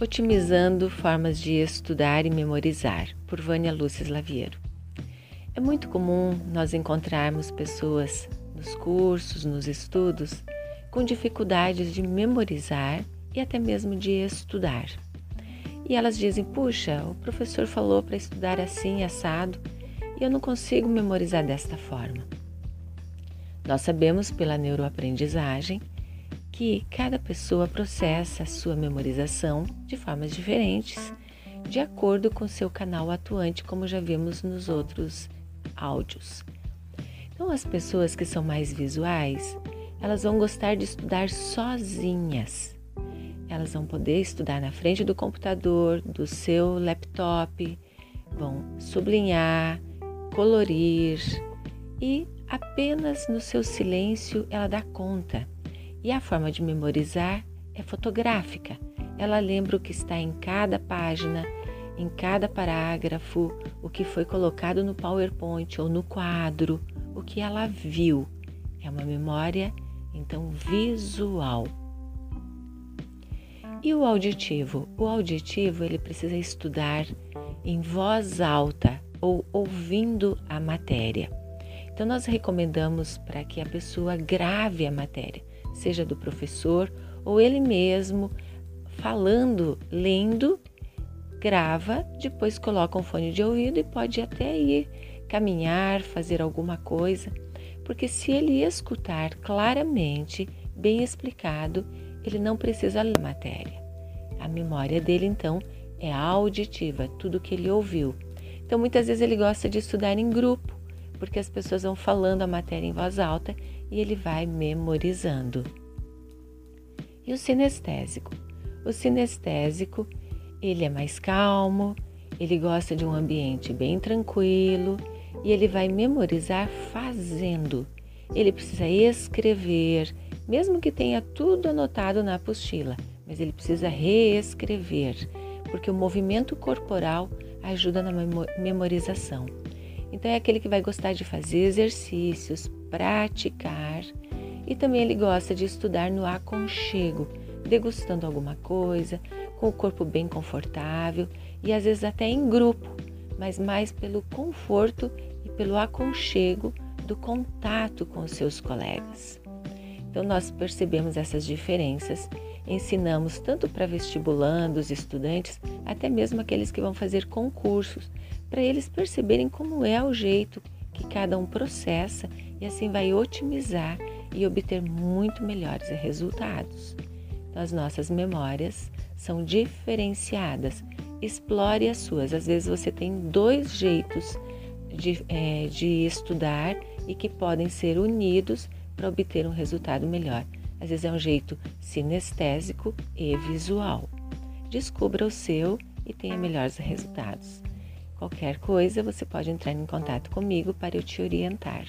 Otimizando formas de estudar e memorizar, por Vânia Lúcia Laviero. É muito comum nós encontrarmos pessoas nos cursos, nos estudos, com dificuldades de memorizar e até mesmo de estudar. E elas dizem: puxa, o professor falou para estudar assim, assado, e eu não consigo memorizar desta forma. Nós sabemos pela neuroaprendizagem que cada pessoa processa a sua memorização de formas diferentes, de acordo com seu canal atuante, como já vimos nos outros áudios. Então, as pessoas que são mais visuais, elas vão gostar de estudar sozinhas. Elas vão poder estudar na frente do computador, do seu laptop, vão sublinhar, colorir e apenas no seu silêncio ela dá conta e a forma de memorizar é fotográfica. Ela lembra o que está em cada página, em cada parágrafo, o que foi colocado no PowerPoint ou no quadro, o que ela viu. É uma memória, então, visual. E o auditivo? O auditivo ele precisa estudar em voz alta ou ouvindo a matéria. Então, nós recomendamos para que a pessoa grave a matéria seja do professor ou ele mesmo falando, lendo, grava, depois coloca um fone de ouvido e pode até ir caminhar, fazer alguma coisa, porque se ele escutar claramente, bem explicado, ele não precisa ler a matéria. A memória dele então é auditiva, tudo que ele ouviu. Então muitas vezes ele gosta de estudar em grupo, porque as pessoas vão falando a matéria em voz alta e ele vai memorizando. E o sinestésico? O sinestésico, ele é mais calmo, ele gosta de um ambiente bem tranquilo e ele vai memorizar fazendo. Ele precisa escrever, mesmo que tenha tudo anotado na apostila, mas ele precisa reescrever, porque o movimento corporal ajuda na memorização. Então é aquele que vai gostar de fazer exercícios, praticar e também ele gosta de estudar no aconchego, degustando alguma coisa, com o corpo bem confortável e às vezes até em grupo, mas mais pelo conforto e pelo aconchego do contato com os seus colegas. Então nós percebemos essas diferenças, ensinamos tanto para vestibulandos, estudantes, até mesmo aqueles que vão fazer concursos, para eles perceberem como é o jeito que cada um processa e assim vai otimizar e obter muito melhores resultados. Então, as nossas memórias são diferenciadas. Explore as suas. Às vezes você tem dois jeitos de, é, de estudar e que podem ser unidos para obter um resultado melhor. Às vezes é um jeito sinestésico e visual. Descubra o seu e tenha melhores resultados. Qualquer coisa, você pode entrar em contato comigo para eu te orientar.